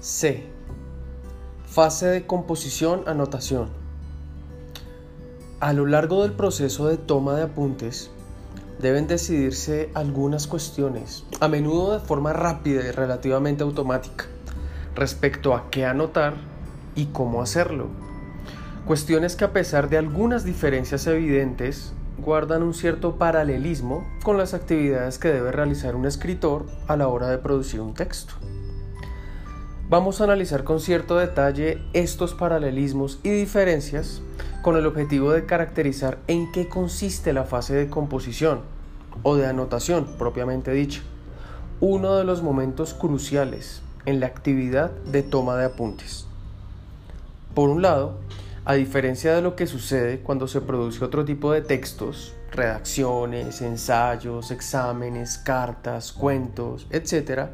C. Fase de composición, anotación. A lo largo del proceso de toma de apuntes, deben decidirse algunas cuestiones, a menudo de forma rápida y relativamente automática, respecto a qué anotar y cómo hacerlo. Cuestiones que a pesar de algunas diferencias evidentes, guardan un cierto paralelismo con las actividades que debe realizar un escritor a la hora de producir un texto. Vamos a analizar con cierto detalle estos paralelismos y diferencias con el objetivo de caracterizar en qué consiste la fase de composición o de anotación propiamente dicha, uno de los momentos cruciales en la actividad de toma de apuntes. Por un lado, a diferencia de lo que sucede cuando se produce otro tipo de textos, redacciones, ensayos, exámenes, cartas, cuentos, etc.,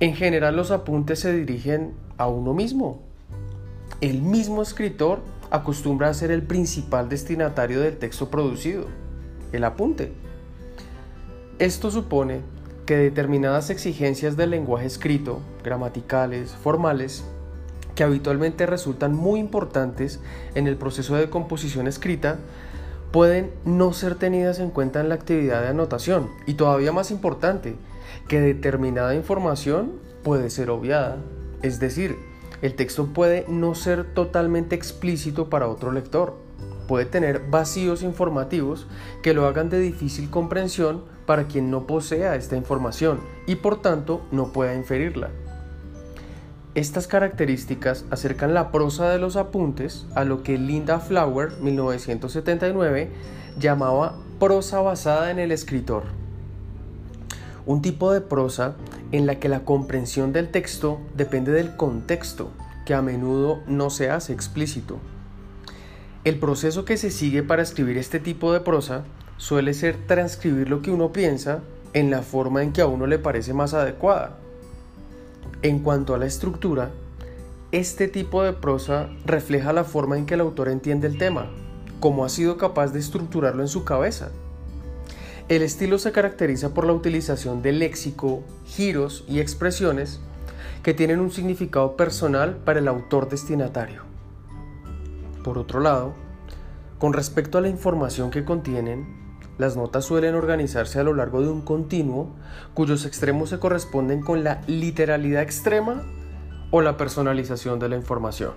en general los apuntes se dirigen a uno mismo. El mismo escritor acostumbra a ser el principal destinatario del texto producido, el apunte. Esto supone que determinadas exigencias del lenguaje escrito, gramaticales, formales, que habitualmente resultan muy importantes en el proceso de composición escrita, pueden no ser tenidas en cuenta en la actividad de anotación y todavía más importante, que determinada información puede ser obviada, es decir, el texto puede no ser totalmente explícito para otro lector, puede tener vacíos informativos que lo hagan de difícil comprensión para quien no posea esta información y por tanto no pueda inferirla. Estas características acercan la prosa de los apuntes a lo que Linda Flower, 1979, llamaba prosa basada en el escritor. Un tipo de prosa en la que la comprensión del texto depende del contexto, que a menudo no se hace explícito. El proceso que se sigue para escribir este tipo de prosa suele ser transcribir lo que uno piensa en la forma en que a uno le parece más adecuada. En cuanto a la estructura, este tipo de prosa refleja la forma en que el autor entiende el tema, cómo ha sido capaz de estructurarlo en su cabeza. El estilo se caracteriza por la utilización de léxico, giros y expresiones que tienen un significado personal para el autor destinatario. Por otro lado, con respecto a la información que contienen, las notas suelen organizarse a lo largo de un continuo cuyos extremos se corresponden con la literalidad extrema o la personalización de la información.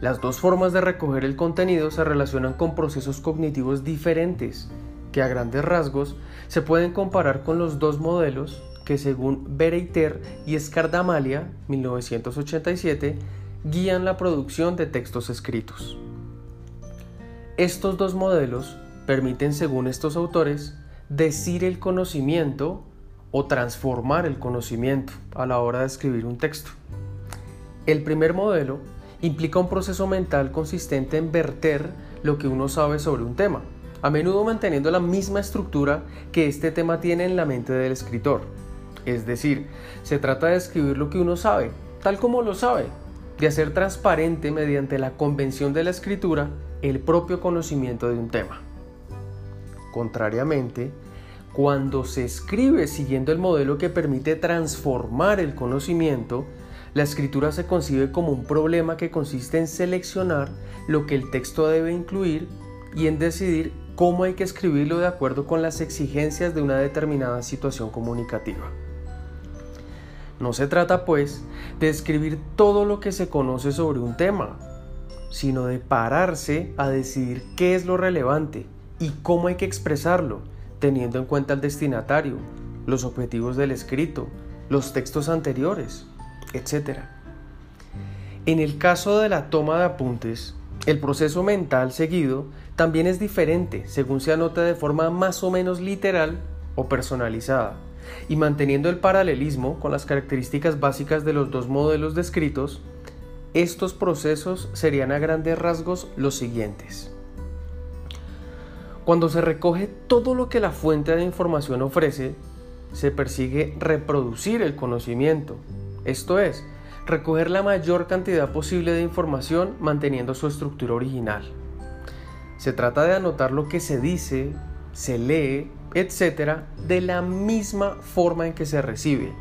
Las dos formas de recoger el contenido se relacionan con procesos cognitivos diferentes que a grandes rasgos se pueden comparar con los dos modelos que según Bereiter y Escardamalia 1987 guían la producción de textos escritos. Estos dos modelos permiten, según estos autores, decir el conocimiento o transformar el conocimiento a la hora de escribir un texto. El primer modelo implica un proceso mental consistente en verter lo que uno sabe sobre un tema, a menudo manteniendo la misma estructura que este tema tiene en la mente del escritor. Es decir, se trata de escribir lo que uno sabe, tal como lo sabe, de hacer transparente mediante la convención de la escritura el propio conocimiento de un tema. Contrariamente, cuando se escribe siguiendo el modelo que permite transformar el conocimiento, la escritura se concibe como un problema que consiste en seleccionar lo que el texto debe incluir y en decidir cómo hay que escribirlo de acuerdo con las exigencias de una determinada situación comunicativa. No se trata, pues, de escribir todo lo que se conoce sobre un tema, sino de pararse a decidir qué es lo relevante y cómo hay que expresarlo, teniendo en cuenta el destinatario, los objetivos del escrito, los textos anteriores, etc. En el caso de la toma de apuntes, el proceso mental seguido también es diferente según se anota de forma más o menos literal o personalizada y manteniendo el paralelismo con las características básicas de los dos modelos descritos, estos procesos serían a grandes rasgos los siguientes. Cuando se recoge todo lo que la fuente de información ofrece, se persigue reproducir el conocimiento, esto es, recoger la mayor cantidad posible de información manteniendo su estructura original. Se trata de anotar lo que se dice, se lee etcétera, de la misma forma en que se recibe.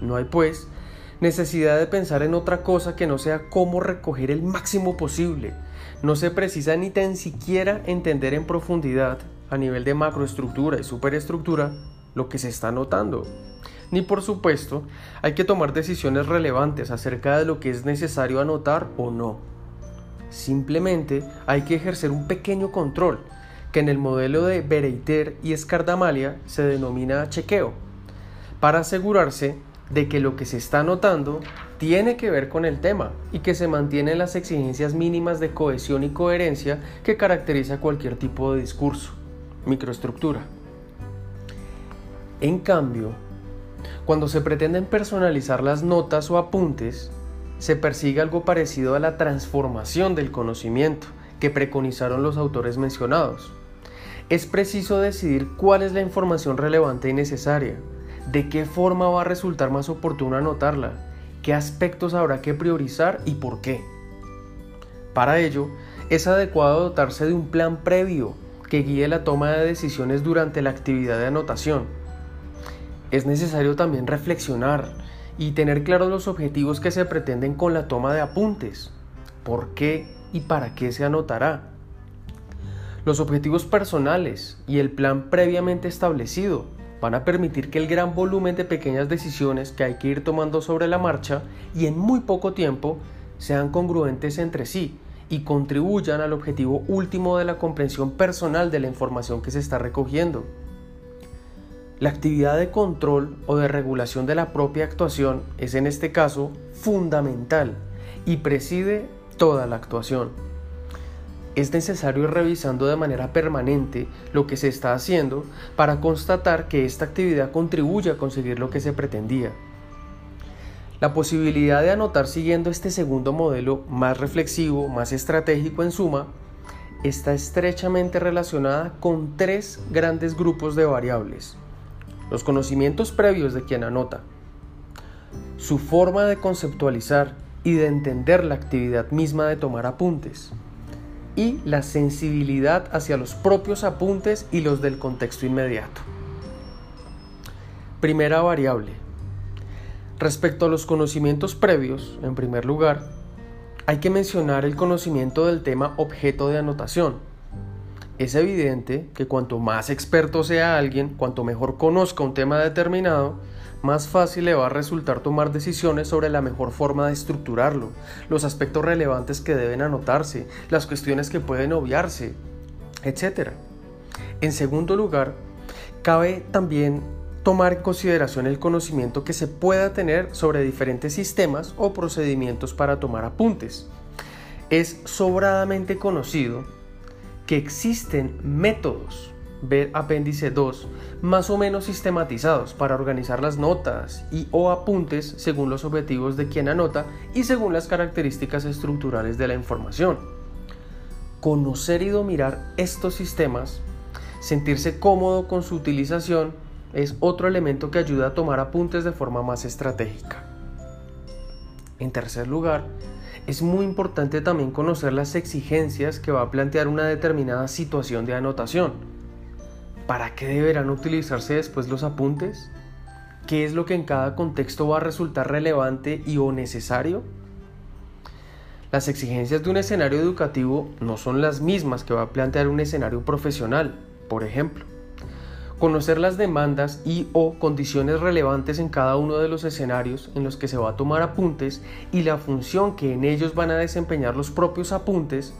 No hay pues necesidad de pensar en otra cosa que no sea cómo recoger el máximo posible. No se precisa ni tan siquiera entender en profundidad, a nivel de macroestructura y superestructura, lo que se está notando. Ni por supuesto hay que tomar decisiones relevantes acerca de lo que es necesario anotar o no. Simplemente hay que ejercer un pequeño control, que en el modelo de Bereiter y Escardamalia se denomina chequeo, para asegurarse de que lo que se está anotando tiene que ver con el tema y que se mantienen las exigencias mínimas de cohesión y coherencia que caracteriza cualquier tipo de discurso, microestructura. En cambio, cuando se pretenden personalizar las notas o apuntes, se persigue algo parecido a la transformación del conocimiento que preconizaron los autores mencionados. Es preciso decidir cuál es la información relevante y necesaria, de qué forma va a resultar más oportuno anotarla, qué aspectos habrá que priorizar y por qué. Para ello, es adecuado dotarse de un plan previo que guíe la toma de decisiones durante la actividad de anotación. Es necesario también reflexionar y tener claros los objetivos que se pretenden con la toma de apuntes, por qué y para qué se anotará. Los objetivos personales y el plan previamente establecido van a permitir que el gran volumen de pequeñas decisiones que hay que ir tomando sobre la marcha y en muy poco tiempo sean congruentes entre sí y contribuyan al objetivo último de la comprensión personal de la información que se está recogiendo. La actividad de control o de regulación de la propia actuación es en este caso fundamental y preside toda la actuación es necesario ir revisando de manera permanente lo que se está haciendo para constatar que esta actividad contribuye a conseguir lo que se pretendía. La posibilidad de anotar siguiendo este segundo modelo más reflexivo, más estratégico en suma, está estrechamente relacionada con tres grandes grupos de variables. Los conocimientos previos de quien anota, su forma de conceptualizar y de entender la actividad misma de tomar apuntes, y la sensibilidad hacia los propios apuntes y los del contexto inmediato. Primera variable. Respecto a los conocimientos previos, en primer lugar, hay que mencionar el conocimiento del tema objeto de anotación. Es evidente que cuanto más experto sea alguien, cuanto mejor conozca un tema determinado, más fácil le va a resultar tomar decisiones sobre la mejor forma de estructurarlo, los aspectos relevantes que deben anotarse, las cuestiones que pueden obviarse, etc. En segundo lugar, cabe también tomar en consideración el conocimiento que se pueda tener sobre diferentes sistemas o procedimientos para tomar apuntes. Es sobradamente conocido que existen métodos ver apéndice 2, más o menos sistematizados para organizar las notas y o apuntes según los objetivos de quien anota y según las características estructurales de la información. Conocer y dominar estos sistemas, sentirse cómodo con su utilización, es otro elemento que ayuda a tomar apuntes de forma más estratégica. En tercer lugar, es muy importante también conocer las exigencias que va a plantear una determinada situación de anotación ¿Para qué deberán utilizarse después los apuntes? ¿Qué es lo que en cada contexto va a resultar relevante y o necesario? Las exigencias de un escenario educativo no son las mismas que va a plantear un escenario profesional, por ejemplo. Conocer las demandas y o condiciones relevantes en cada uno de los escenarios en los que se va a tomar apuntes y la función que en ellos van a desempeñar los propios apuntes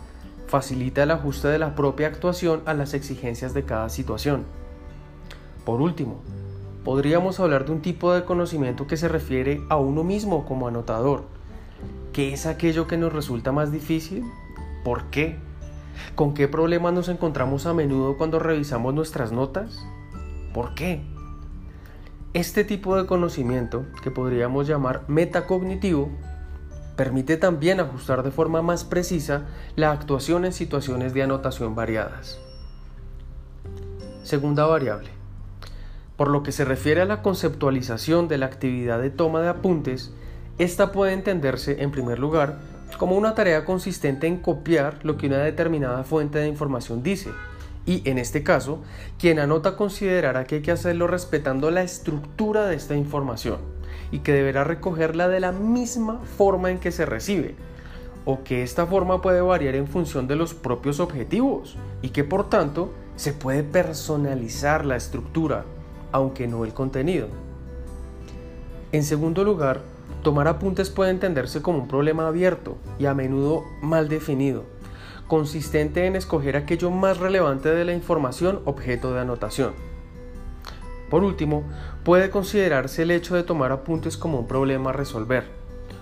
facilita el ajuste de la propia actuación a las exigencias de cada situación. Por último, podríamos hablar de un tipo de conocimiento que se refiere a uno mismo como anotador. ¿Qué es aquello que nos resulta más difícil? ¿Por qué? ¿Con qué problemas nos encontramos a menudo cuando revisamos nuestras notas? ¿Por qué? Este tipo de conocimiento, que podríamos llamar metacognitivo, Permite también ajustar de forma más precisa la actuación en situaciones de anotación variadas. Segunda variable. Por lo que se refiere a la conceptualización de la actividad de toma de apuntes, esta puede entenderse, en primer lugar, como una tarea consistente en copiar lo que una determinada fuente de información dice, y en este caso, quien anota considerará que hay que hacerlo respetando la estructura de esta información y que deberá recogerla de la misma forma en que se recibe, o que esta forma puede variar en función de los propios objetivos y que por tanto se puede personalizar la estructura, aunque no el contenido. En segundo lugar, tomar apuntes puede entenderse como un problema abierto y a menudo mal definido, consistente en escoger aquello más relevante de la información objeto de anotación. Por último, puede considerarse el hecho de tomar apuntes como un problema a resolver,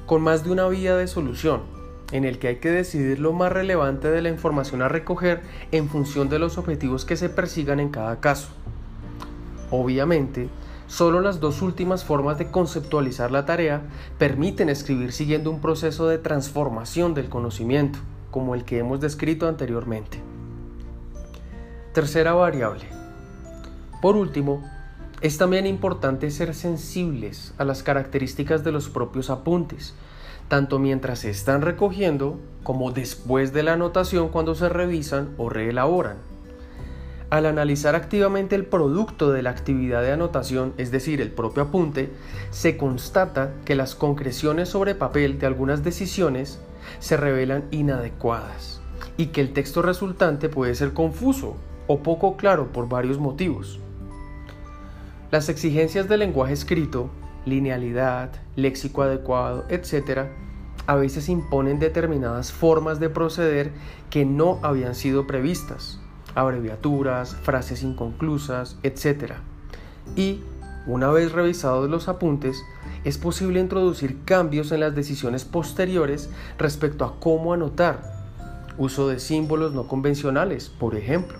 con más de una vía de solución, en el que hay que decidir lo más relevante de la información a recoger en función de los objetivos que se persigan en cada caso. Obviamente, solo las dos últimas formas de conceptualizar la tarea permiten escribir siguiendo un proceso de transformación del conocimiento, como el que hemos descrito anteriormente. Tercera variable. Por último, es también importante ser sensibles a las características de los propios apuntes, tanto mientras se están recogiendo como después de la anotación cuando se revisan o reelaboran. Al analizar activamente el producto de la actividad de anotación, es decir, el propio apunte, se constata que las concreciones sobre papel de algunas decisiones se revelan inadecuadas y que el texto resultante puede ser confuso o poco claro por varios motivos. Las exigencias del lenguaje escrito, linealidad, léxico adecuado, etc., a veces imponen determinadas formas de proceder que no habían sido previstas, abreviaturas, frases inconclusas, etc. Y, una vez revisados los apuntes, es posible introducir cambios en las decisiones posteriores respecto a cómo anotar, uso de símbolos no convencionales, por ejemplo.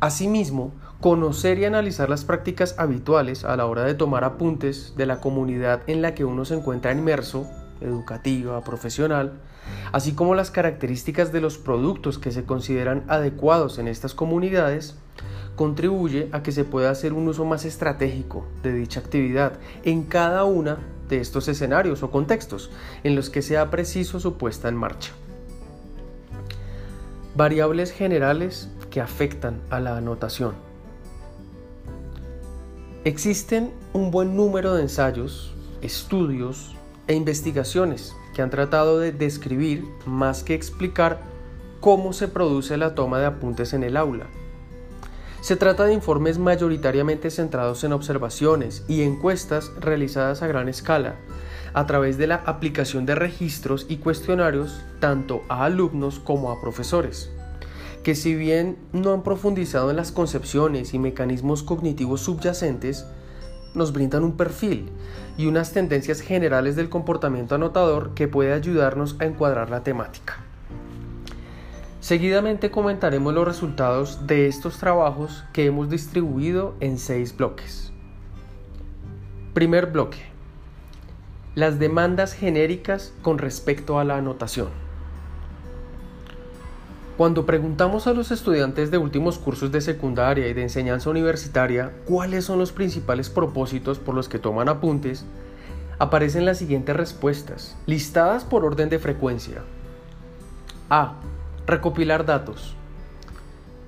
Asimismo, conocer y analizar las prácticas habituales a la hora de tomar apuntes de la comunidad en la que uno se encuentra inmerso, educativa, profesional, así como las características de los productos que se consideran adecuados en estas comunidades, contribuye a que se pueda hacer un uso más estratégico de dicha actividad en cada una de estos escenarios o contextos en los que sea preciso su puesta en marcha. Variables generales que afectan a la anotación. Existen un buen número de ensayos, estudios e investigaciones que han tratado de describir más que explicar cómo se produce la toma de apuntes en el aula. Se trata de informes mayoritariamente centrados en observaciones y encuestas realizadas a gran escala, a través de la aplicación de registros y cuestionarios tanto a alumnos como a profesores, que si bien no han profundizado en las concepciones y mecanismos cognitivos subyacentes, nos brindan un perfil y unas tendencias generales del comportamiento anotador que puede ayudarnos a encuadrar la temática. Seguidamente comentaremos los resultados de estos trabajos que hemos distribuido en seis bloques. Primer bloque. Las demandas genéricas con respecto a la anotación. Cuando preguntamos a los estudiantes de últimos cursos de secundaria y de enseñanza universitaria cuáles son los principales propósitos por los que toman apuntes, aparecen las siguientes respuestas, listadas por orden de frecuencia. A Recopilar datos.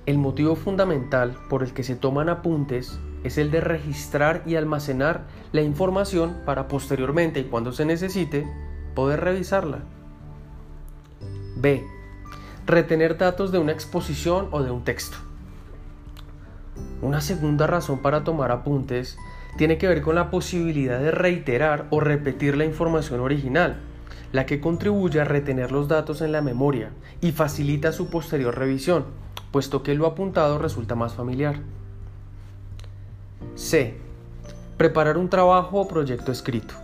El motivo fundamental por el que se toman apuntes es el de registrar y almacenar la información para posteriormente y cuando se necesite poder revisarla. B. Retener datos de una exposición o de un texto. Una segunda razón para tomar apuntes tiene que ver con la posibilidad de reiterar o repetir la información original la que contribuye a retener los datos en la memoria y facilita su posterior revisión, puesto que lo apuntado resulta más familiar. C. Preparar un trabajo o proyecto escrito.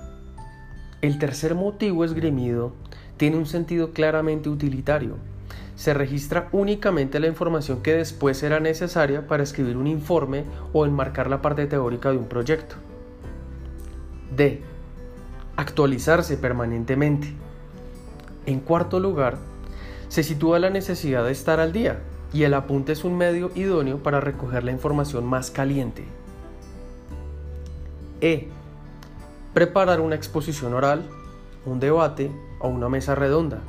El tercer motivo esgrimido tiene un sentido claramente utilitario. Se registra únicamente la información que después será necesaria para escribir un informe o enmarcar la parte teórica de un proyecto. D actualizarse permanentemente. En cuarto lugar, se sitúa la necesidad de estar al día y el apunte es un medio idóneo para recoger la información más caliente. E. Preparar una exposición oral, un debate o una mesa redonda.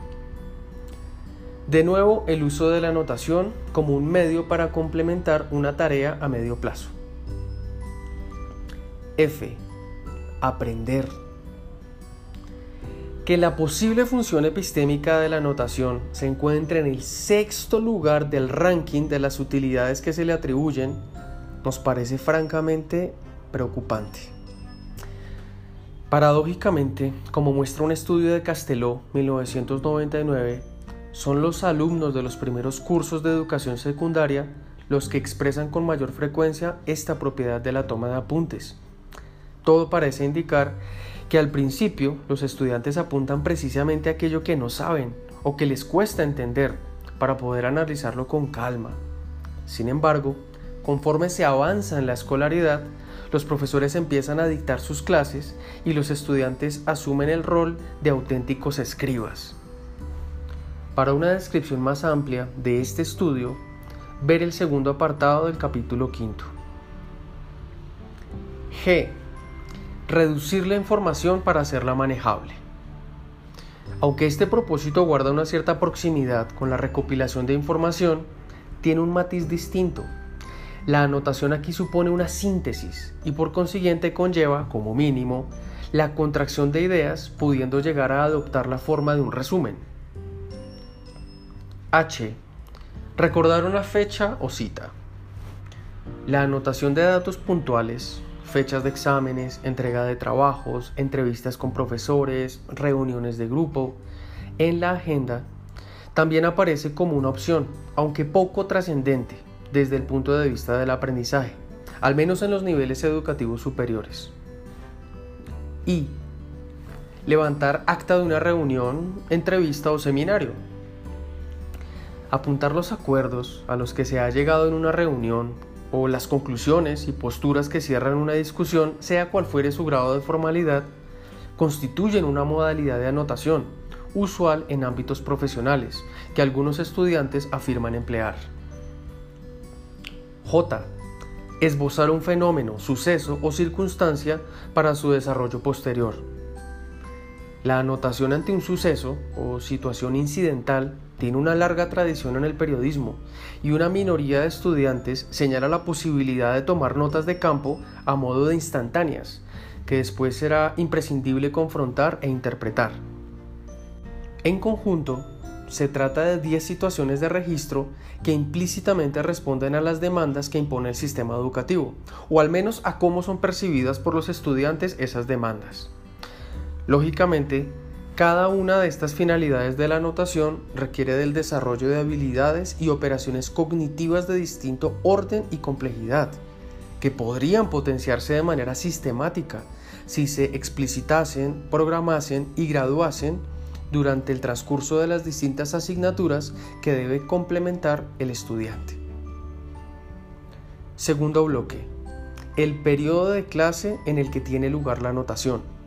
De nuevo, el uso de la anotación como un medio para complementar una tarea a medio plazo. F aprender. Que la posible función epistémica de la anotación se encuentre en el sexto lugar del ranking de las utilidades que se le atribuyen nos parece francamente preocupante. Paradójicamente, como muestra un estudio de Casteló 1999, son los alumnos de los primeros cursos de educación secundaria los que expresan con mayor frecuencia esta propiedad de la toma de apuntes. Todo parece indicar que al principio los estudiantes apuntan precisamente aquello que no saben o que les cuesta entender para poder analizarlo con calma. Sin embargo, conforme se avanza en la escolaridad, los profesores empiezan a dictar sus clases y los estudiantes asumen el rol de auténticos escribas. Para una descripción más amplia de este estudio, ver el segundo apartado del capítulo quinto. G. Reducir la información para hacerla manejable. Aunque este propósito guarda una cierta proximidad con la recopilación de información, tiene un matiz distinto. La anotación aquí supone una síntesis y por consiguiente conlleva, como mínimo, la contracción de ideas pudiendo llegar a adoptar la forma de un resumen. H. Recordar una fecha o cita. La anotación de datos puntuales, fechas de exámenes, entrega de trabajos, entrevistas con profesores, reuniones de grupo, en la agenda, también aparece como una opción, aunque poco trascendente desde el punto de vista del aprendizaje, al menos en los niveles educativos superiores. Y levantar acta de una reunión, entrevista o seminario, apuntar los acuerdos a los que se ha llegado en una reunión o las conclusiones y posturas que cierran una discusión, sea cual fuere su grado de formalidad, constituyen una modalidad de anotación usual en ámbitos profesionales que algunos estudiantes afirman emplear. J. Esbozar un fenómeno, suceso o circunstancia para su desarrollo posterior. La anotación ante un suceso o situación incidental tiene una larga tradición en el periodismo y una minoría de estudiantes señala la posibilidad de tomar notas de campo a modo de instantáneas, que después será imprescindible confrontar e interpretar. En conjunto, se trata de 10 situaciones de registro que implícitamente responden a las demandas que impone el sistema educativo, o al menos a cómo son percibidas por los estudiantes esas demandas. Lógicamente, cada una de estas finalidades de la anotación requiere del desarrollo de habilidades y operaciones cognitivas de distinto orden y complejidad, que podrían potenciarse de manera sistemática si se explicitasen, programasen y graduasen durante el transcurso de las distintas asignaturas que debe complementar el estudiante. Segundo bloque. El periodo de clase en el que tiene lugar la anotación.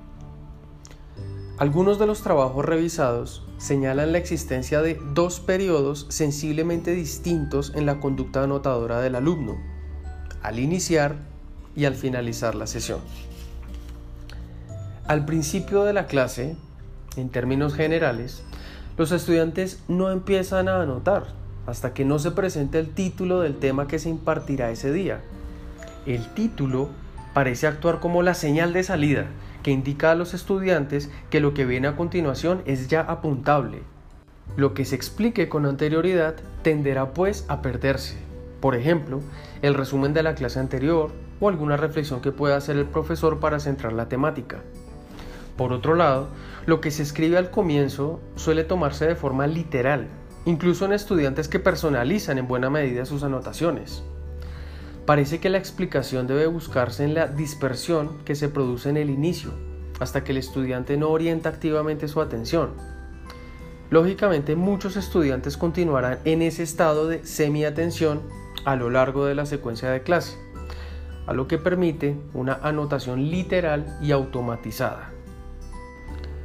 Algunos de los trabajos revisados señalan la existencia de dos periodos sensiblemente distintos en la conducta anotadora del alumno, al iniciar y al finalizar la sesión. Al principio de la clase, en términos generales, los estudiantes no empiezan a anotar hasta que no se presente el título del tema que se impartirá ese día. El título parece actuar como la señal de salida que indica a los estudiantes que lo que viene a continuación es ya apuntable. Lo que se explique con anterioridad tenderá pues a perderse. Por ejemplo, el resumen de la clase anterior o alguna reflexión que pueda hacer el profesor para centrar la temática. Por otro lado, lo que se escribe al comienzo suele tomarse de forma literal, incluso en estudiantes que personalizan en buena medida sus anotaciones. Parece que la explicación debe buscarse en la dispersión que se produce en el inicio, hasta que el estudiante no orienta activamente su atención. Lógicamente muchos estudiantes continuarán en ese estado de semi-atención a lo largo de la secuencia de clase, a lo que permite una anotación literal y automatizada.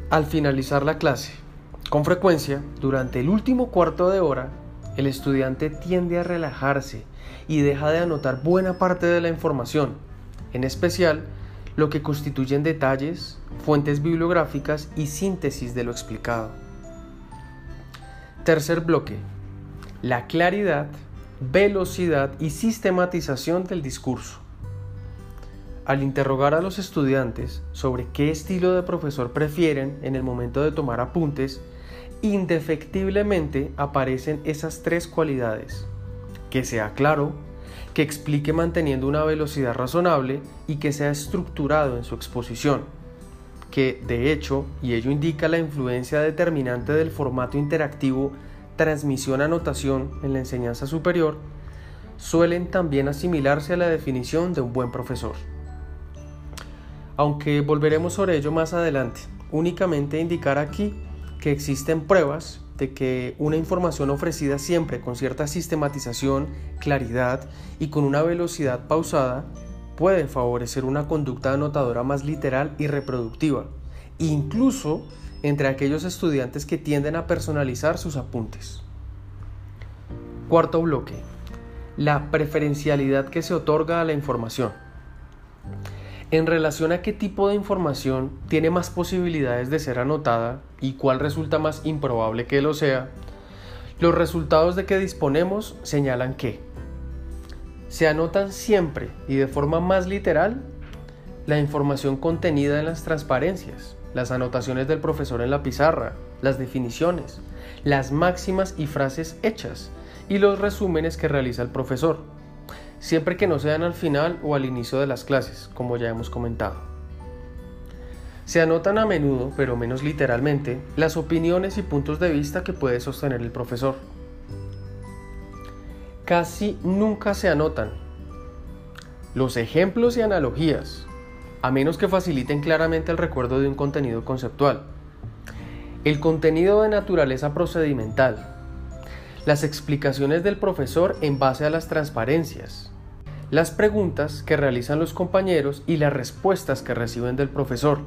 Al finalizar la clase, con frecuencia, durante el último cuarto de hora, el estudiante tiende a relajarse y deja de anotar buena parte de la información, en especial lo que constituyen detalles, fuentes bibliográficas y síntesis de lo explicado. Tercer bloque. La claridad, velocidad y sistematización del discurso. al interrogar a los estudiantes sobre qué estilo de profesor prefieren en el momento de tomar apuntes, indefectiblemente aparecen esas tres cualidades. Que sea claro, que explique manteniendo una velocidad razonable y que sea estructurado en su exposición. Que, de hecho, y ello indica la influencia determinante del formato interactivo transmisión-anotación en la enseñanza superior, suelen también asimilarse a la definición de un buen profesor aunque volveremos sobre ello más adelante. Únicamente indicar aquí que existen pruebas de que una información ofrecida siempre con cierta sistematización, claridad y con una velocidad pausada puede favorecer una conducta anotadora más literal y reproductiva, incluso entre aquellos estudiantes que tienden a personalizar sus apuntes. Cuarto bloque. La preferencialidad que se otorga a la información en relación a qué tipo de información tiene más posibilidades de ser anotada y cuál resulta más improbable que lo sea, los resultados de que disponemos señalan que se anotan siempre y de forma más literal la información contenida en las transparencias, las anotaciones del profesor en la pizarra, las definiciones, las máximas y frases hechas y los resúmenes que realiza el profesor siempre que no sean al final o al inicio de las clases, como ya hemos comentado. Se anotan a menudo, pero menos literalmente, las opiniones y puntos de vista que puede sostener el profesor. Casi nunca se anotan los ejemplos y analogías, a menos que faciliten claramente el recuerdo de un contenido conceptual. El contenido de naturaleza procedimental, las explicaciones del profesor en base a las transparencias, las preguntas que realizan los compañeros y las respuestas que reciben del profesor.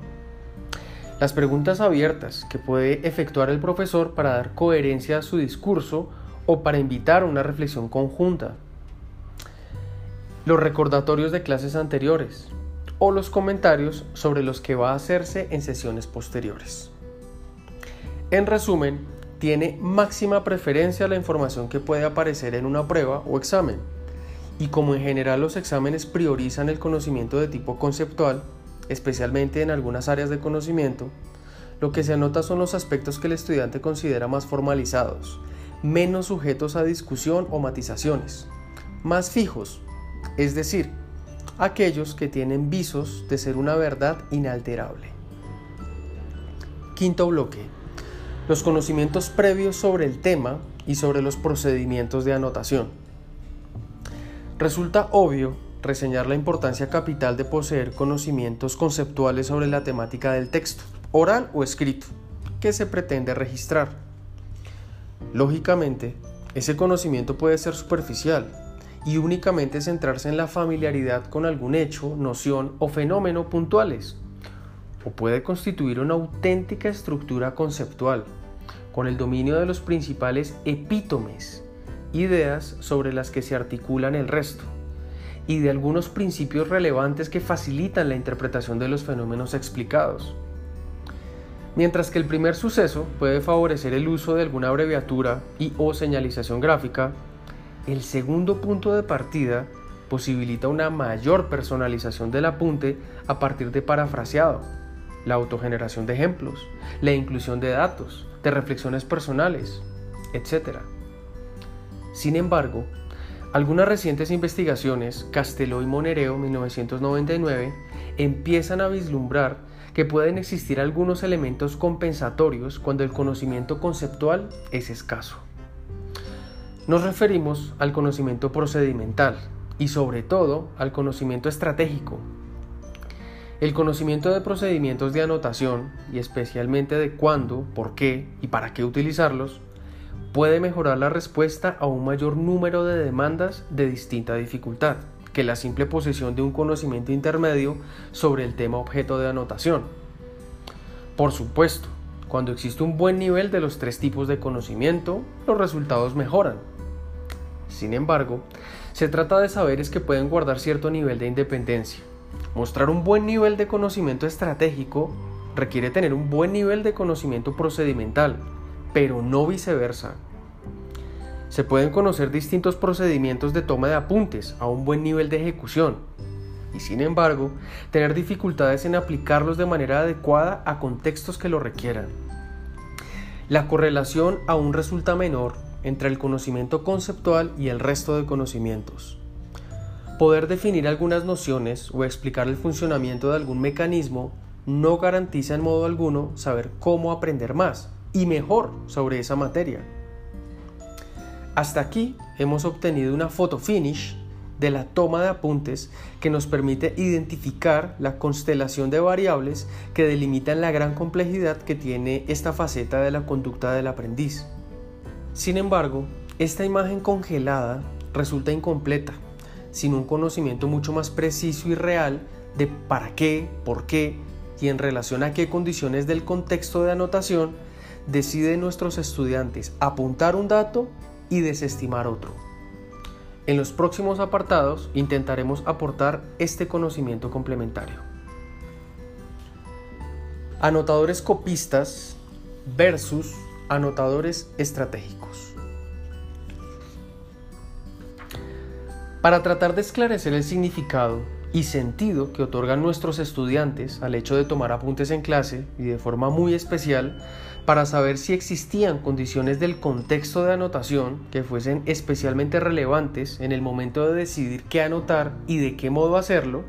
Las preguntas abiertas que puede efectuar el profesor para dar coherencia a su discurso o para invitar a una reflexión conjunta. Los recordatorios de clases anteriores o los comentarios sobre los que va a hacerse en sesiones posteriores. En resumen, tiene máxima preferencia la información que puede aparecer en una prueba o examen. Y como en general los exámenes priorizan el conocimiento de tipo conceptual, especialmente en algunas áreas de conocimiento, lo que se anota son los aspectos que el estudiante considera más formalizados, menos sujetos a discusión o matizaciones, más fijos, es decir, aquellos que tienen visos de ser una verdad inalterable. Quinto bloque los conocimientos previos sobre el tema y sobre los procedimientos de anotación. Resulta obvio reseñar la importancia capital de poseer conocimientos conceptuales sobre la temática del texto, oral o escrito, que se pretende registrar. Lógicamente, ese conocimiento puede ser superficial y únicamente centrarse en la familiaridad con algún hecho, noción o fenómeno puntuales, o puede constituir una auténtica estructura conceptual con el dominio de los principales epítomes, ideas sobre las que se articulan el resto, y de algunos principios relevantes que facilitan la interpretación de los fenómenos explicados. Mientras que el primer suceso puede favorecer el uso de alguna abreviatura y o señalización gráfica, el segundo punto de partida posibilita una mayor personalización del apunte a partir de parafraseado, la autogeneración de ejemplos, la inclusión de datos, de reflexiones personales, etc. Sin embargo, algunas recientes investigaciones, Castelló y Monereo 1999, empiezan a vislumbrar que pueden existir algunos elementos compensatorios cuando el conocimiento conceptual es escaso. Nos referimos al conocimiento procedimental y sobre todo al conocimiento estratégico, el conocimiento de procedimientos de anotación, y especialmente de cuándo, por qué y para qué utilizarlos, puede mejorar la respuesta a un mayor número de demandas de distinta dificultad que la simple posesión de un conocimiento intermedio sobre el tema objeto de anotación. Por supuesto, cuando existe un buen nivel de los tres tipos de conocimiento, los resultados mejoran. Sin embargo, se trata de saberes que pueden guardar cierto nivel de independencia Mostrar un buen nivel de conocimiento estratégico requiere tener un buen nivel de conocimiento procedimental, pero no viceversa. Se pueden conocer distintos procedimientos de toma de apuntes a un buen nivel de ejecución, y sin embargo tener dificultades en aplicarlos de manera adecuada a contextos que lo requieran. La correlación aún resulta menor entre el conocimiento conceptual y el resto de conocimientos. Poder definir algunas nociones o explicar el funcionamiento de algún mecanismo no garantiza en modo alguno saber cómo aprender más y mejor sobre esa materia. Hasta aquí hemos obtenido una foto finish de la toma de apuntes que nos permite identificar la constelación de variables que delimitan la gran complejidad que tiene esta faceta de la conducta del aprendiz. Sin embargo, esta imagen congelada resulta incompleta, sin un conocimiento mucho más preciso y real de para qué, por qué y en relación a qué condiciones del contexto de anotación deciden nuestros estudiantes apuntar un dato y desestimar otro. En los próximos apartados intentaremos aportar este conocimiento complementario. Anotadores copistas versus anotadores estratégicos. Para tratar de esclarecer el significado y sentido que otorgan nuestros estudiantes al hecho de tomar apuntes en clase y de forma muy especial para saber si existían condiciones del contexto de anotación que fuesen especialmente relevantes en el momento de decidir qué anotar y de qué modo hacerlo,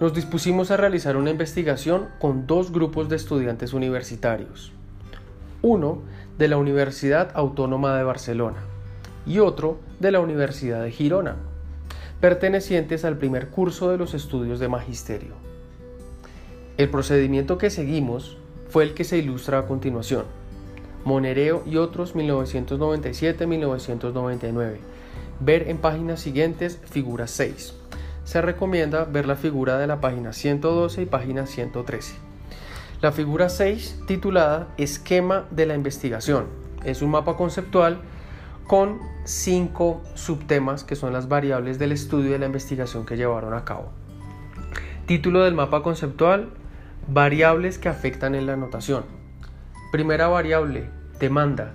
nos dispusimos a realizar una investigación con dos grupos de estudiantes universitarios. Uno de la Universidad Autónoma de Barcelona y otro de la Universidad de Girona pertenecientes al primer curso de los estudios de magisterio. El procedimiento que seguimos fue el que se ilustra a continuación. Monereo y otros 1997-1999. Ver en páginas siguientes figura 6. Se recomienda ver la figura de la página 112 y página 113. La figura 6, titulada Esquema de la investigación, es un mapa conceptual con cinco subtemas que son las variables del estudio y de la investigación que llevaron a cabo. Título del mapa conceptual, variables que afectan en la anotación. Primera variable, demanda,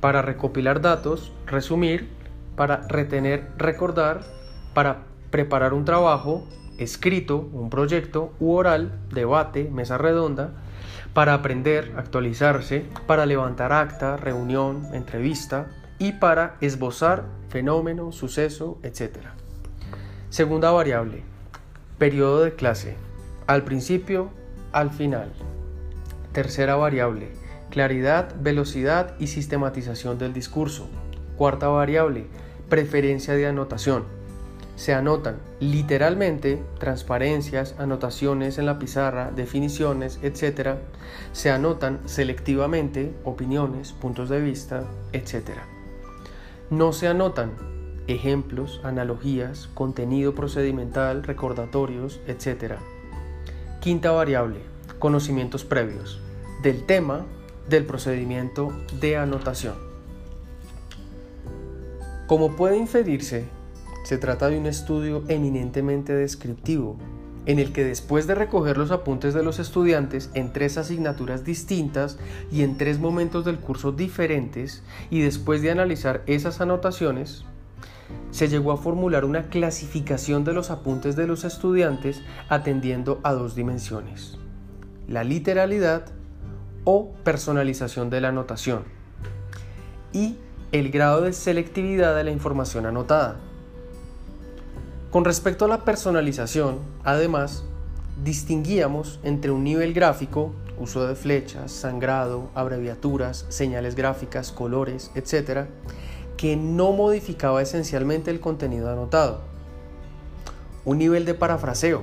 para recopilar datos, resumir, para retener, recordar, para preparar un trabajo, escrito, un proyecto u oral, debate, mesa redonda, para aprender, actualizarse, para levantar acta, reunión, entrevista, y para esbozar fenómeno, suceso, etc. Segunda variable, periodo de clase, al principio, al final. Tercera variable, claridad, velocidad y sistematización del discurso. Cuarta variable, preferencia de anotación. Se anotan literalmente transparencias, anotaciones en la pizarra, definiciones, etc. Se anotan selectivamente opiniones, puntos de vista, etc. No se anotan ejemplos, analogías, contenido procedimental, recordatorios, etc. Quinta variable, conocimientos previos del tema del procedimiento de anotación. Como puede inferirse, se trata de un estudio eminentemente descriptivo en el que después de recoger los apuntes de los estudiantes en tres asignaturas distintas y en tres momentos del curso diferentes, y después de analizar esas anotaciones, se llegó a formular una clasificación de los apuntes de los estudiantes atendiendo a dos dimensiones, la literalidad o personalización de la anotación y el grado de selectividad de la información anotada. Con respecto a la personalización, además, distinguíamos entre un nivel gráfico, uso de flechas, sangrado, abreviaturas, señales gráficas, colores, etc., que no modificaba esencialmente el contenido anotado. Un nivel de parafraseo,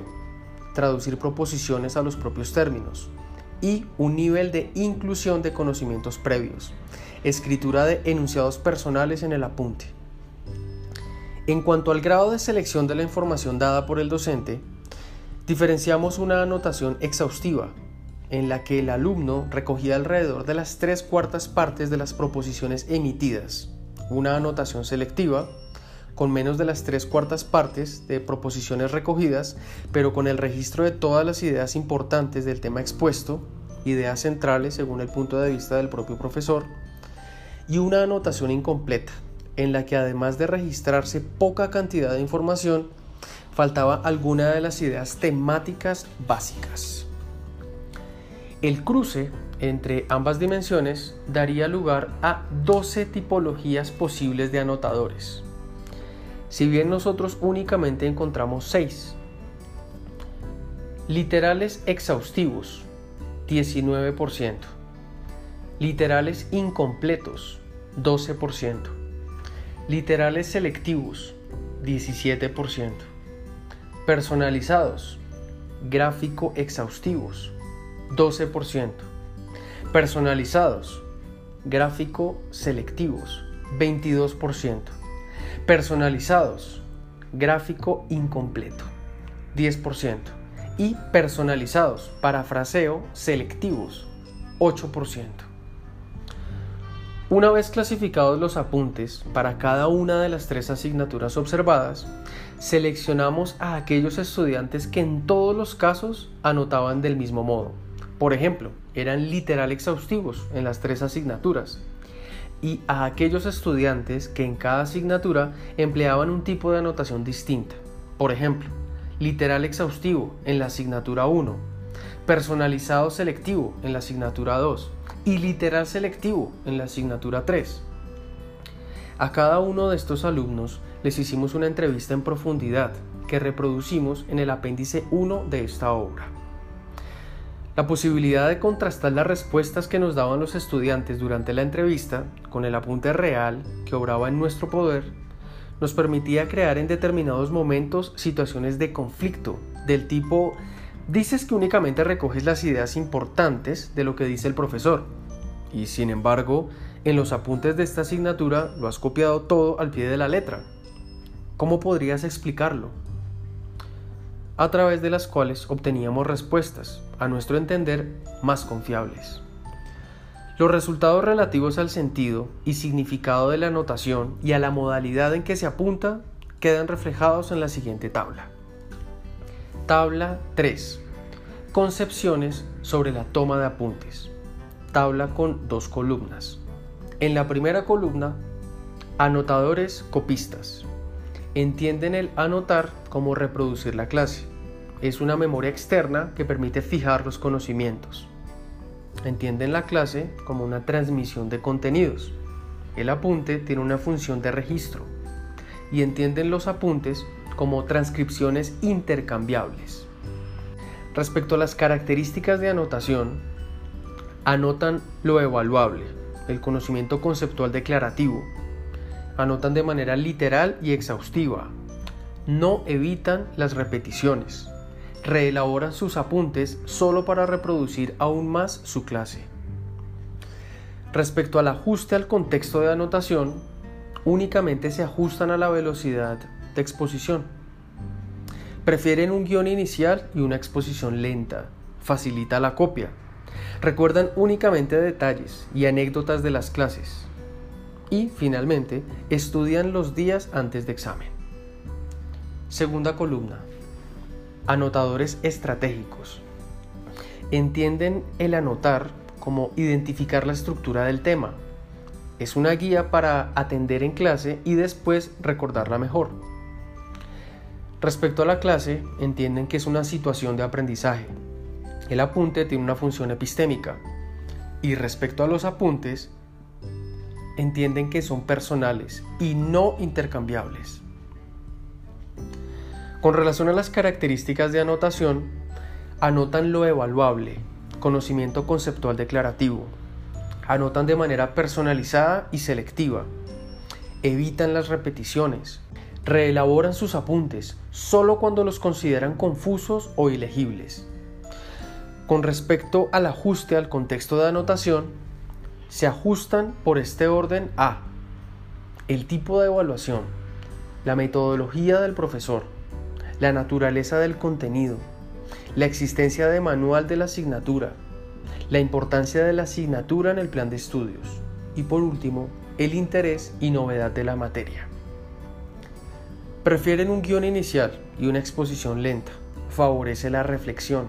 traducir proposiciones a los propios términos. Y un nivel de inclusión de conocimientos previos, escritura de enunciados personales en el apunte en cuanto al grado de selección de la información dada por el docente, diferenciamos una anotación exhaustiva, en la que el alumno recogía alrededor de las tres cuartas partes de las proposiciones emitidas, una anotación selectiva, con menos de las tres cuartas partes de proposiciones recogidas, pero con el registro de todas las ideas importantes del tema expuesto, ideas centrales según el punto de vista del propio profesor, y una anotación incompleta, en la que además de registrarse poca cantidad de información, faltaba alguna de las ideas temáticas básicas. El cruce entre ambas dimensiones daría lugar a 12 tipologías posibles de anotadores. Si bien nosotros únicamente encontramos 6. Literales exhaustivos, 19%. Literales incompletos, 12%. Literales selectivos, 17%. Personalizados, gráfico exhaustivos, 12%. Personalizados, gráfico selectivos, 22%. Personalizados, gráfico incompleto, 10%. Y personalizados, parafraseo, selectivos, 8%. Una vez clasificados los apuntes para cada una de las tres asignaturas observadas, seleccionamos a aquellos estudiantes que en todos los casos anotaban del mismo modo. Por ejemplo, eran literal exhaustivos en las tres asignaturas. Y a aquellos estudiantes que en cada asignatura empleaban un tipo de anotación distinta. Por ejemplo, literal exhaustivo en la asignatura 1, personalizado selectivo en la asignatura 2 y literal selectivo en la asignatura 3. A cada uno de estos alumnos les hicimos una entrevista en profundidad que reproducimos en el apéndice 1 de esta obra. La posibilidad de contrastar las respuestas que nos daban los estudiantes durante la entrevista con el apunte real que obraba en nuestro poder nos permitía crear en determinados momentos situaciones de conflicto del tipo dices que únicamente recoges las ideas importantes de lo que dice el profesor y sin embargo en los apuntes de esta asignatura lo has copiado todo al pie de la letra. ¿Cómo podrías explicarlo? A través de las cuales obteníamos respuestas, a nuestro entender, más confiables. Los resultados relativos al sentido y significado de la anotación y a la modalidad en que se apunta quedan reflejados en la siguiente tabla. Tabla 3. Concepciones sobre la toma de apuntes. Tabla con dos columnas. En la primera columna, anotadores copistas. Entienden el anotar como reproducir la clase. Es una memoria externa que permite fijar los conocimientos. Entienden la clase como una transmisión de contenidos. El apunte tiene una función de registro. Y entienden los apuntes como transcripciones intercambiables. Respecto a las características de anotación, anotan lo evaluable, el conocimiento conceptual declarativo, anotan de manera literal y exhaustiva, no evitan las repeticiones, reelaboran sus apuntes solo para reproducir aún más su clase. Respecto al ajuste al contexto de anotación, únicamente se ajustan a la velocidad de exposición. Prefieren un guion inicial y una exposición lenta, facilita la copia. Recuerdan únicamente detalles y anécdotas de las clases. Y finalmente, estudian los días antes de examen. Segunda columna. Anotadores estratégicos. Entienden el anotar como identificar la estructura del tema. Es una guía para atender en clase y después recordarla mejor. Respecto a la clase, entienden que es una situación de aprendizaje. El apunte tiene una función epistémica. Y respecto a los apuntes, entienden que son personales y no intercambiables. Con relación a las características de anotación, anotan lo evaluable, conocimiento conceptual declarativo, anotan de manera personalizada y selectiva, evitan las repeticiones, reelaboran sus apuntes solo cuando los consideran confusos o ilegibles. Con respecto al ajuste al contexto de anotación, se ajustan por este orden a el tipo de evaluación, la metodología del profesor, la naturaleza del contenido, la existencia de manual de la asignatura, la importancia de la asignatura en el plan de estudios y por último, el interés y novedad de la materia. Prefieren un guion inicial y una exposición lenta, favorece la reflexión.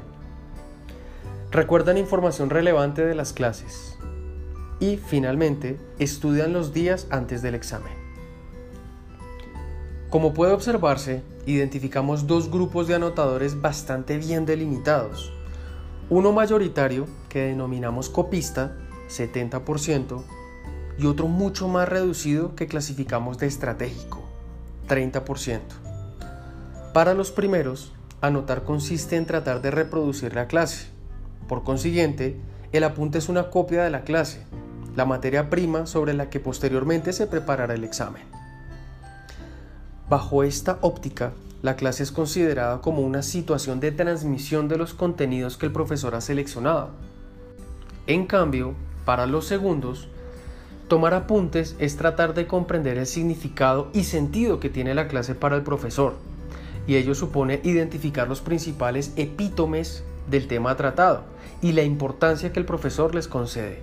Recuerdan información relevante de las clases y finalmente estudian los días antes del examen. Como puede observarse, identificamos dos grupos de anotadores bastante bien delimitados. Uno mayoritario, que denominamos copista, 70%, y otro mucho más reducido que clasificamos de estratégico, 30%. Para los primeros, anotar consiste en tratar de reproducir la clase. Por consiguiente, el apunte es una copia de la clase, la materia prima sobre la que posteriormente se preparará el examen. Bajo esta óptica, la clase es considerada como una situación de transmisión de los contenidos que el profesor ha seleccionado. En cambio, para los segundos, tomar apuntes es tratar de comprender el significado y sentido que tiene la clase para el profesor, y ello supone identificar los principales epítomes del tema tratado y la importancia que el profesor les concede.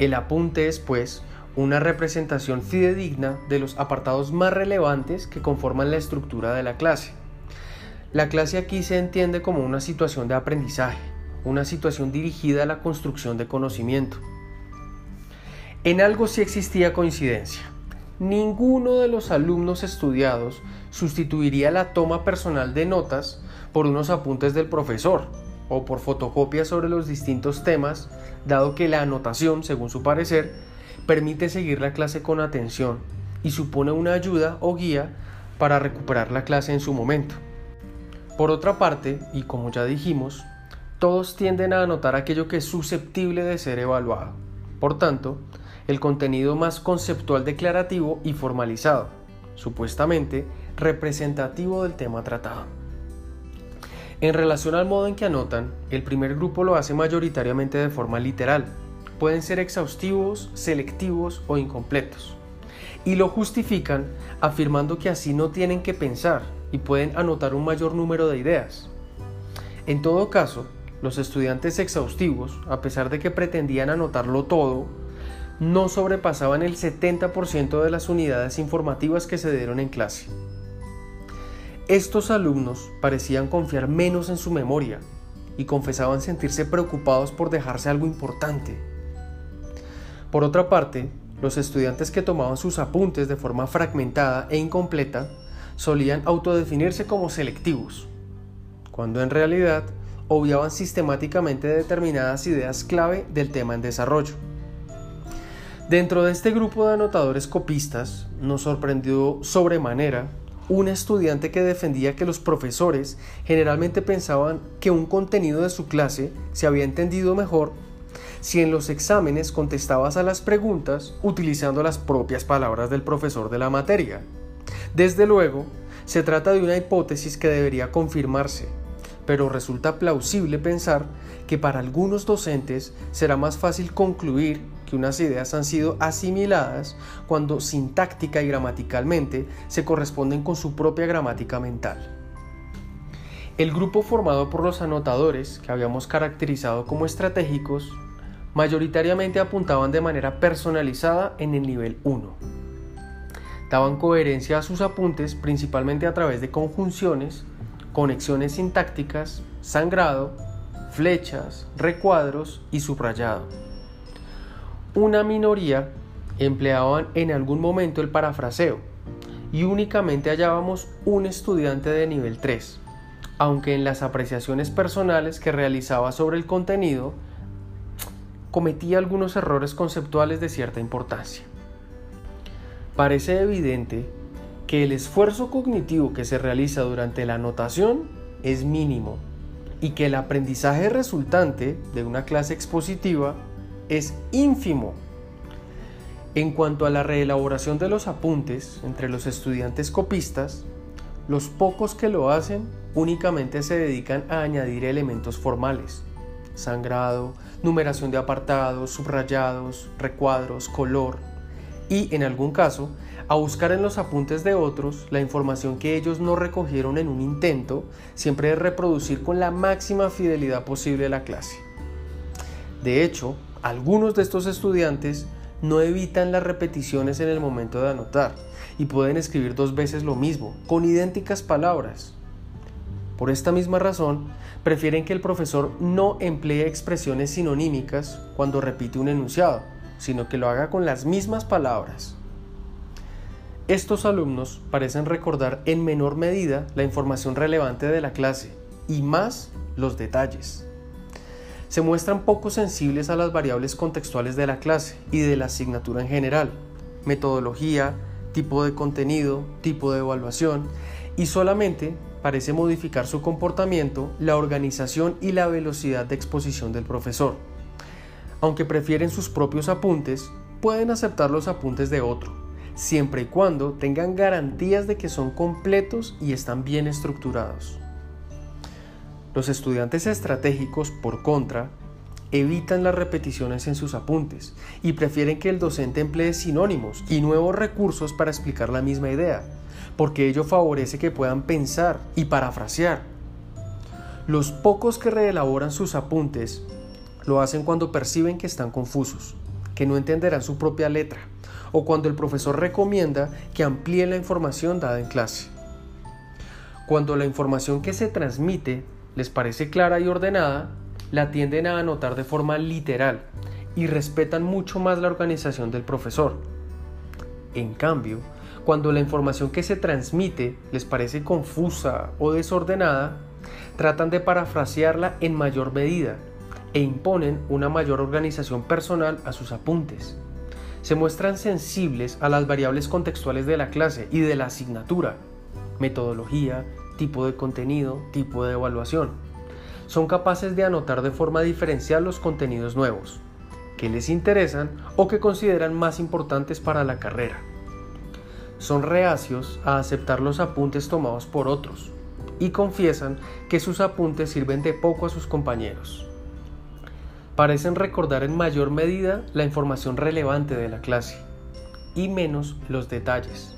El apunte es, pues, una representación fidedigna de los apartados más relevantes que conforman la estructura de la clase. La clase aquí se entiende como una situación de aprendizaje, una situación dirigida a la construcción de conocimiento. En algo sí existía coincidencia. Ninguno de los alumnos estudiados sustituiría la toma personal de notas por unos apuntes del profesor o por fotocopias sobre los distintos temas, dado que la anotación, según su parecer, permite seguir la clase con atención y supone una ayuda o guía para recuperar la clase en su momento. Por otra parte, y como ya dijimos, todos tienden a anotar aquello que es susceptible de ser evaluado. Por tanto, el contenido más conceptual declarativo y formalizado, supuestamente representativo del tema tratado. En relación al modo en que anotan, el primer grupo lo hace mayoritariamente de forma literal, pueden ser exhaustivos, selectivos o incompletos. Y lo justifican afirmando que así no tienen que pensar y pueden anotar un mayor número de ideas. En todo caso, los estudiantes exhaustivos, a pesar de que pretendían anotarlo todo, no sobrepasaban el 70% de las unidades informativas que se dieron en clase. Estos alumnos parecían confiar menos en su memoria y confesaban sentirse preocupados por dejarse algo importante. Por otra parte, los estudiantes que tomaban sus apuntes de forma fragmentada e incompleta solían autodefinirse como selectivos, cuando en realidad obviaban sistemáticamente determinadas ideas clave del tema en desarrollo. Dentro de este grupo de anotadores copistas nos sorprendió sobremanera un estudiante que defendía que los profesores generalmente pensaban que un contenido de su clase se había entendido mejor si en los exámenes contestabas a las preguntas utilizando las propias palabras del profesor de la materia. Desde luego, se trata de una hipótesis que debería confirmarse, pero resulta plausible pensar que para algunos docentes será más fácil concluir que unas ideas han sido asimiladas cuando sintáctica y gramaticalmente se corresponden con su propia gramática mental. El grupo formado por los anotadores, que habíamos caracterizado como estratégicos, mayoritariamente apuntaban de manera personalizada en el nivel 1. Daban coherencia a sus apuntes principalmente a través de conjunciones, conexiones sintácticas, sangrado, flechas, recuadros y subrayado. Una minoría empleaban en algún momento el parafraseo y únicamente hallábamos un estudiante de nivel 3, aunque en las apreciaciones personales que realizaba sobre el contenido cometía algunos errores conceptuales de cierta importancia. Parece evidente que el esfuerzo cognitivo que se realiza durante la anotación es mínimo y que el aprendizaje resultante de una clase expositiva es ínfimo. En cuanto a la reelaboración de los apuntes entre los estudiantes copistas, los pocos que lo hacen únicamente se dedican a añadir elementos formales, sangrado, numeración de apartados, subrayados, recuadros, color y, en algún caso, a buscar en los apuntes de otros la información que ellos no recogieron en un intento siempre de reproducir con la máxima fidelidad posible la clase. De hecho, algunos de estos estudiantes no evitan las repeticiones en el momento de anotar y pueden escribir dos veces lo mismo, con idénticas palabras. Por esta misma razón, prefieren que el profesor no emplee expresiones sinonímicas cuando repite un enunciado, sino que lo haga con las mismas palabras. Estos alumnos parecen recordar en menor medida la información relevante de la clase y más los detalles. Se muestran poco sensibles a las variables contextuales de la clase y de la asignatura en general, metodología, tipo de contenido, tipo de evaluación, y solamente parece modificar su comportamiento, la organización y la velocidad de exposición del profesor. Aunque prefieren sus propios apuntes, pueden aceptar los apuntes de otro, siempre y cuando tengan garantías de que son completos y están bien estructurados. Los estudiantes estratégicos, por contra, evitan las repeticiones en sus apuntes y prefieren que el docente emplee sinónimos y nuevos recursos para explicar la misma idea, porque ello favorece que puedan pensar y parafrasear. Los pocos que reelaboran sus apuntes lo hacen cuando perciben que están confusos, que no entenderán su propia letra, o cuando el profesor recomienda que amplíen la información dada en clase. Cuando la información que se transmite les parece clara y ordenada, la tienden a anotar de forma literal y respetan mucho más la organización del profesor. En cambio, cuando la información que se transmite les parece confusa o desordenada, tratan de parafrasearla en mayor medida e imponen una mayor organización personal a sus apuntes. Se muestran sensibles a las variables contextuales de la clase y de la asignatura, metodología, tipo de contenido, tipo de evaluación. Son capaces de anotar de forma diferencial los contenidos nuevos, que les interesan o que consideran más importantes para la carrera. Son reacios a aceptar los apuntes tomados por otros y confiesan que sus apuntes sirven de poco a sus compañeros. Parecen recordar en mayor medida la información relevante de la clase y menos los detalles.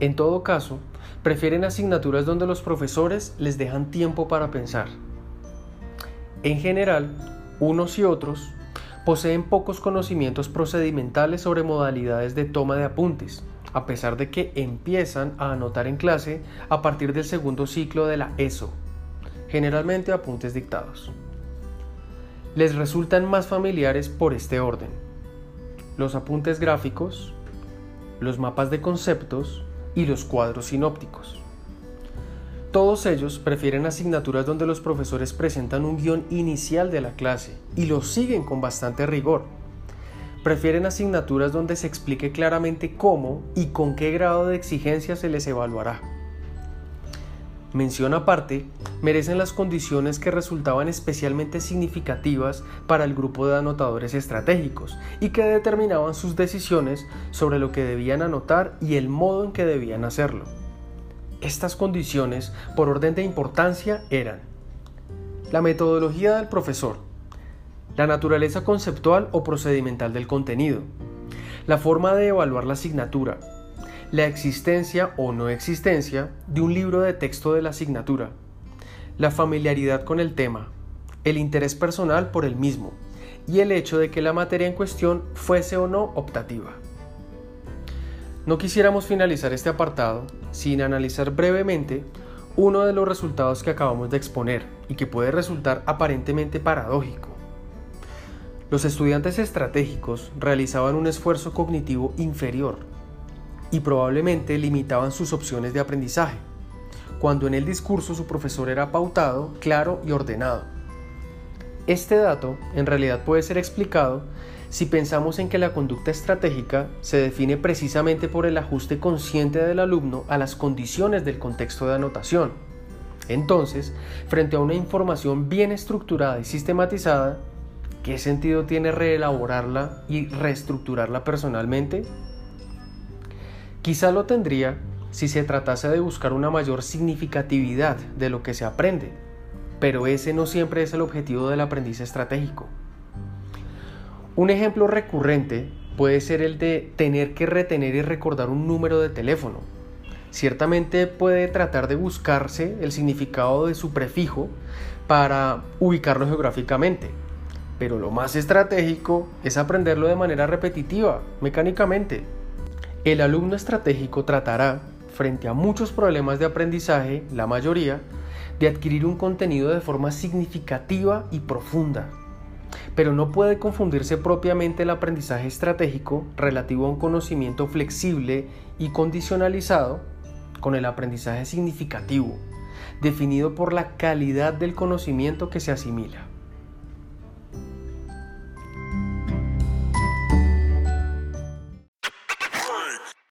En todo caso, Prefieren asignaturas donde los profesores les dejan tiempo para pensar. En general, unos y otros poseen pocos conocimientos procedimentales sobre modalidades de toma de apuntes, a pesar de que empiezan a anotar en clase a partir del segundo ciclo de la ESO, generalmente apuntes dictados. Les resultan más familiares por este orden. Los apuntes gráficos, los mapas de conceptos, y los cuadros sinópticos. Todos ellos prefieren asignaturas donde los profesores presentan un guion inicial de la clase y lo siguen con bastante rigor. Prefieren asignaturas donde se explique claramente cómo y con qué grado de exigencia se les evaluará. Mención aparte, merecen las condiciones que resultaban especialmente significativas para el grupo de anotadores estratégicos y que determinaban sus decisiones sobre lo que debían anotar y el modo en que debían hacerlo. Estas condiciones, por orden de importancia, eran la metodología del profesor, la naturaleza conceptual o procedimental del contenido, la forma de evaluar la asignatura, la existencia o no existencia de un libro de texto de la asignatura, la familiaridad con el tema, el interés personal por el mismo y el hecho de que la materia en cuestión fuese o no optativa. No quisiéramos finalizar este apartado sin analizar brevemente uno de los resultados que acabamos de exponer y que puede resultar aparentemente paradójico. Los estudiantes estratégicos realizaban un esfuerzo cognitivo inferior y probablemente limitaban sus opciones de aprendizaje, cuando en el discurso su profesor era pautado, claro y ordenado. Este dato en realidad puede ser explicado si pensamos en que la conducta estratégica se define precisamente por el ajuste consciente del alumno a las condiciones del contexto de anotación. Entonces, frente a una información bien estructurada y sistematizada, ¿qué sentido tiene reelaborarla y reestructurarla personalmente? Quizá lo tendría si se tratase de buscar una mayor significatividad de lo que se aprende, pero ese no siempre es el objetivo del aprendiz estratégico. Un ejemplo recurrente puede ser el de tener que retener y recordar un número de teléfono. Ciertamente puede tratar de buscarse el significado de su prefijo para ubicarlo geográficamente, pero lo más estratégico es aprenderlo de manera repetitiva, mecánicamente, el alumno estratégico tratará, frente a muchos problemas de aprendizaje, la mayoría, de adquirir un contenido de forma significativa y profunda, Pero no puede confundirse propiamente el aprendizaje estratégico relativo a un conocimiento flexible y condicionalizado con el aprendizaje significativo, definido por la calidad del conocimiento que se asimila.